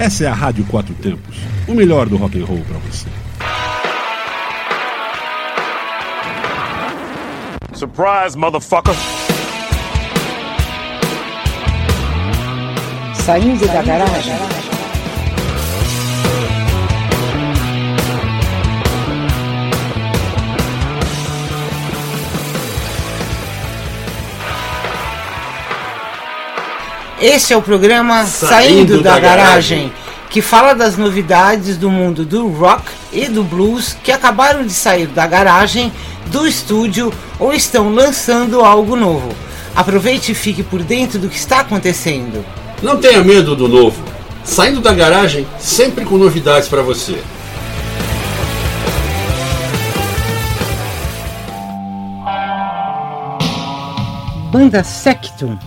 Essa é a Rádio Quatro Tempos, o melhor do rock and roll para você. Surprise, motherfucker! Saindo da garagem. Esse é o programa Saindo, Saindo da, da garagem, garagem, que fala das novidades do mundo do rock e do blues que acabaram de sair da garagem, do estúdio ou estão lançando algo novo. Aproveite e fique por dentro do que está acontecendo. Não tenha medo do novo. Saindo da garagem, sempre com novidades para você. Banda Sectum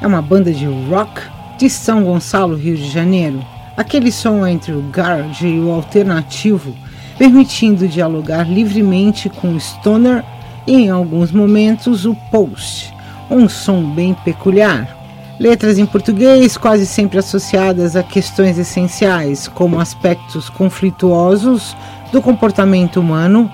é uma banda de rock de São Gonçalo, Rio de Janeiro. Aquele som entre o garage e o alternativo, permitindo dialogar livremente com o stoner e, em alguns momentos, o post, um som bem peculiar. Letras em português quase sempre associadas a questões essenciais, como aspectos conflituosos do comportamento humano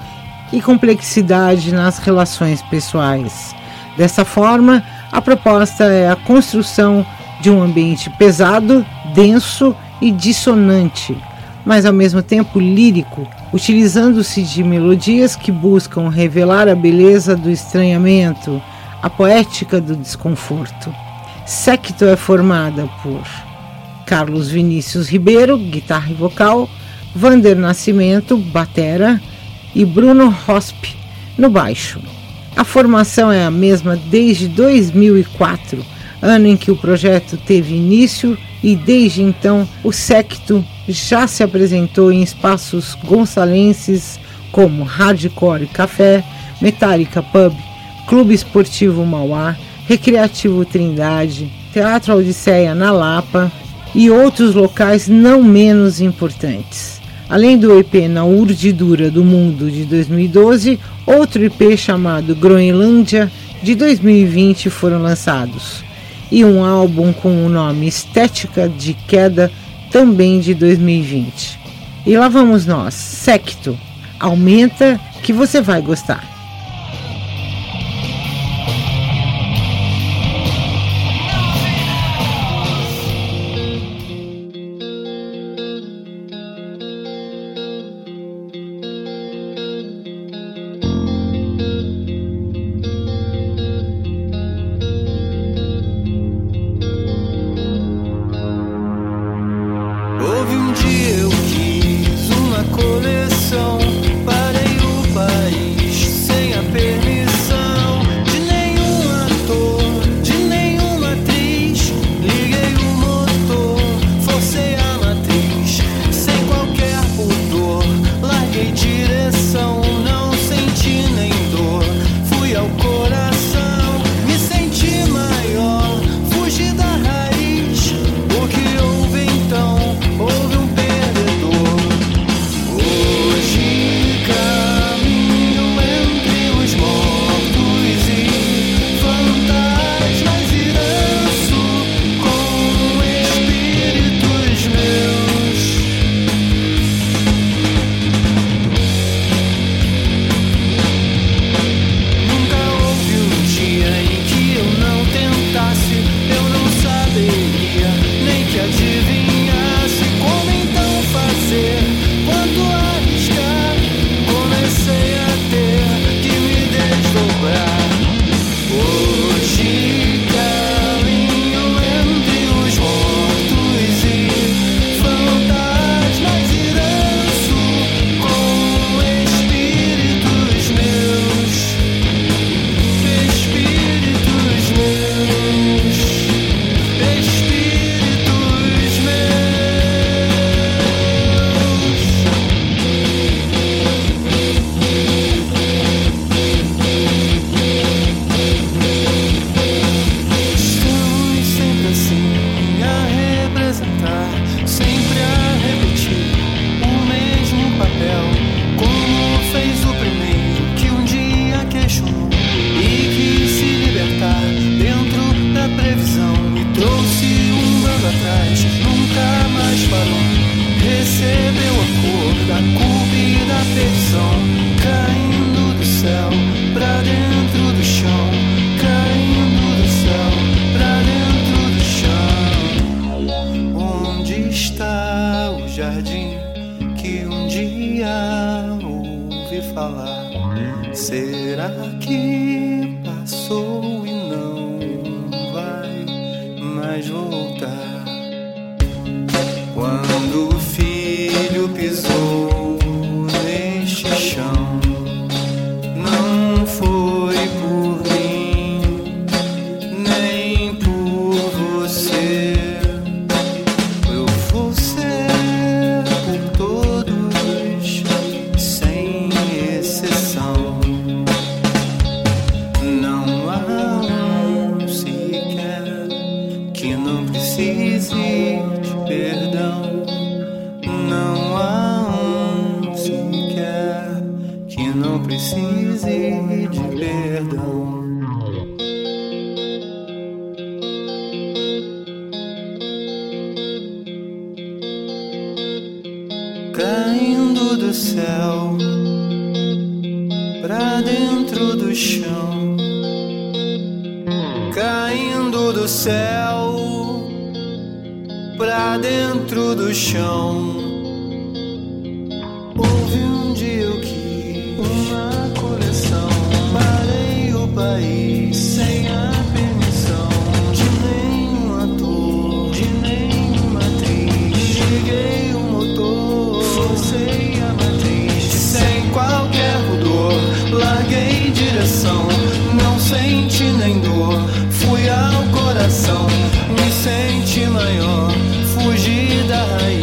e complexidade nas relações pessoais. Dessa forma, a proposta é a construção de um ambiente pesado, denso e dissonante, mas ao mesmo tempo lírico, utilizando-se de melodias que buscam revelar a beleza do estranhamento, a poética do desconforto. Secto é formada por Carlos Vinícius Ribeiro, guitarra e vocal, Vander Nascimento, batera e Bruno Rosp no baixo. A formação é a mesma desde 2004, ano em que o projeto teve início, e desde então o Secto já se apresentou em espaços gonçalenses como Hardcore Café, Metallica Pub, Clube Esportivo Mauá, Recreativo Trindade, Teatro Odisseia na Lapa e outros locais não menos importantes. Além do EP Na Urdidura do Mundo de 2012, outro EP chamado Groenlândia de 2020 foram lançados. E um álbum com o nome Estética de Queda também de 2020. E lá vamos nós, Secto. Aumenta que você vai gostar. Falar? Será que passou que não precise de perdão. Caindo do céu pra dentro do chão, caindo do céu pra dentro do chão. Senti maior, fugi da raiz.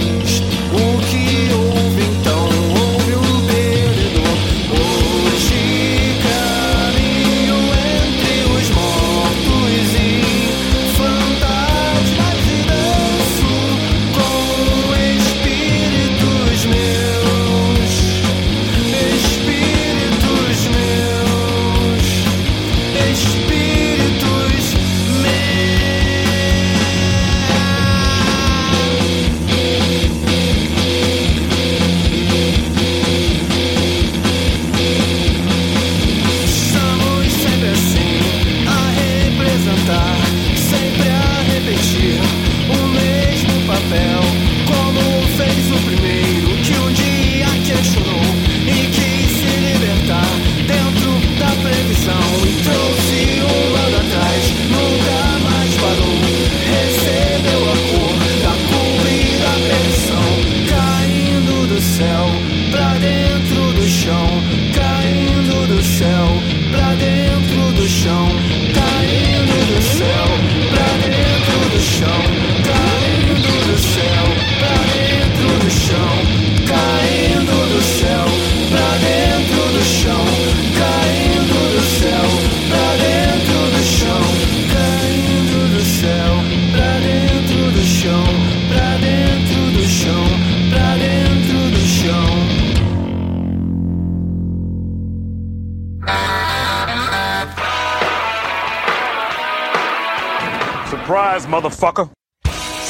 Motherfucker.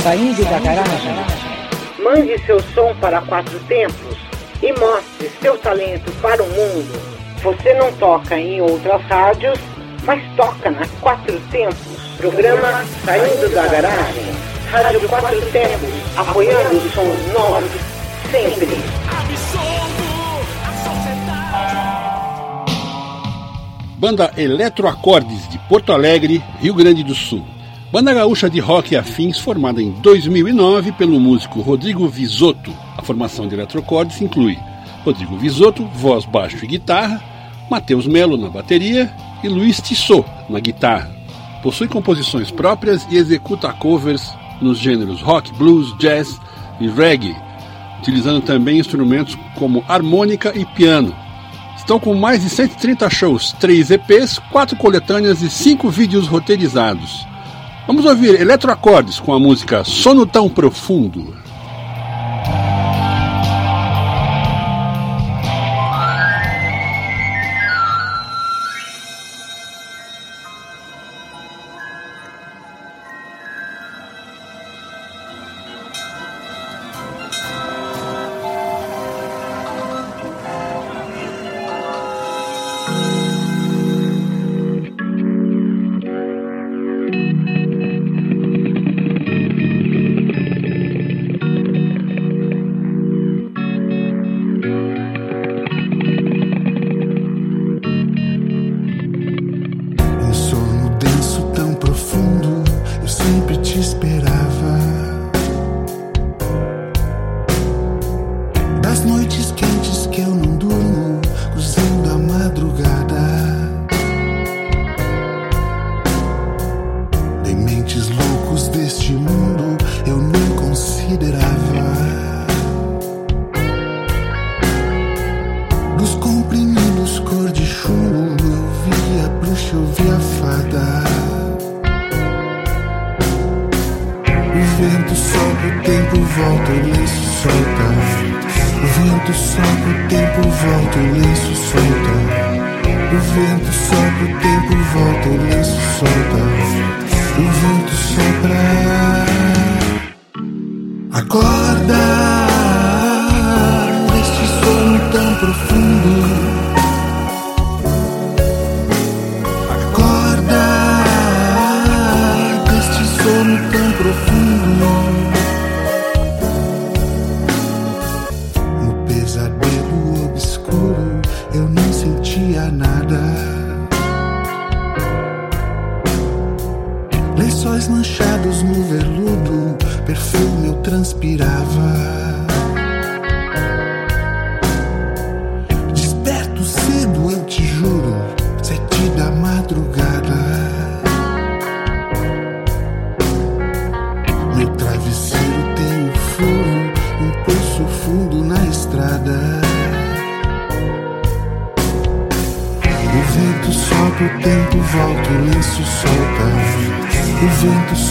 Saindo da garagem. Mande seu som para quatro tempos e mostre seu talento para o mundo. Você não toca em outras rádios, mas toca na Quatro Tempos. Programa Saindo da Garagem. Rádio Quatro Tempos, apoiando os sons novos, sempre. Banda Eletroacordes de Porto Alegre, Rio Grande do Sul. Banda gaúcha de rock e afins formada em 2009 pelo músico Rodrigo Visotto. A formação de eletroacordes inclui Rodrigo Visotto, voz, baixo e guitarra, Matheus Melo na bateria e Luiz Tissot na guitarra. Possui composições próprias e executa covers nos gêneros rock, blues, jazz e reggae, utilizando também instrumentos como harmônica e piano. Estão com mais de 130 shows, 3 EPs, 4 coletâneas e 5 vídeos roteirizados. Vamos ouvir Eletroacordes com a música Sono Tão Profundo. O vento sopra, o tempo volta, o lenço solta. O vento sopra, o tempo volta, o lenço solta. O vento sopra, o tempo volta, o lenço solta. O vento sopra. Acorda deste sono tão profundo.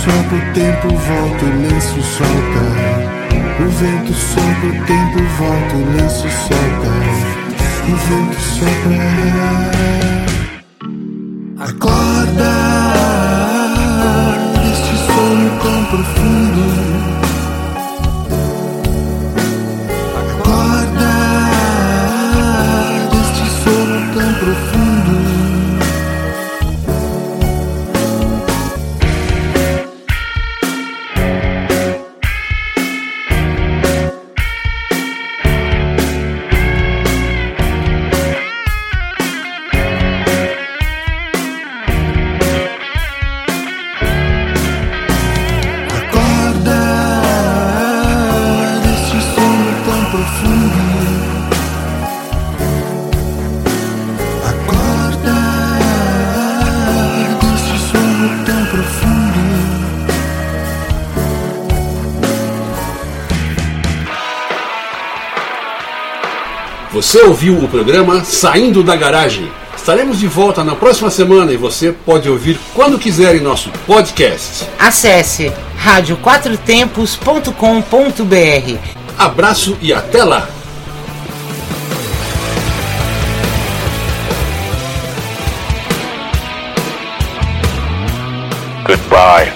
Sopra, o tempo volta, o lenço solta. O vento sopra, o tempo volta, o lenço solta. O vento sopra. Acorda deste sono tão profundo. Você ouviu o programa Saindo da Garagem. Estaremos de volta na próxima semana e você pode ouvir quando quiser em nosso podcast. Acesse radioquatrotempos.com.br. Abraço e até lá! Goodbye.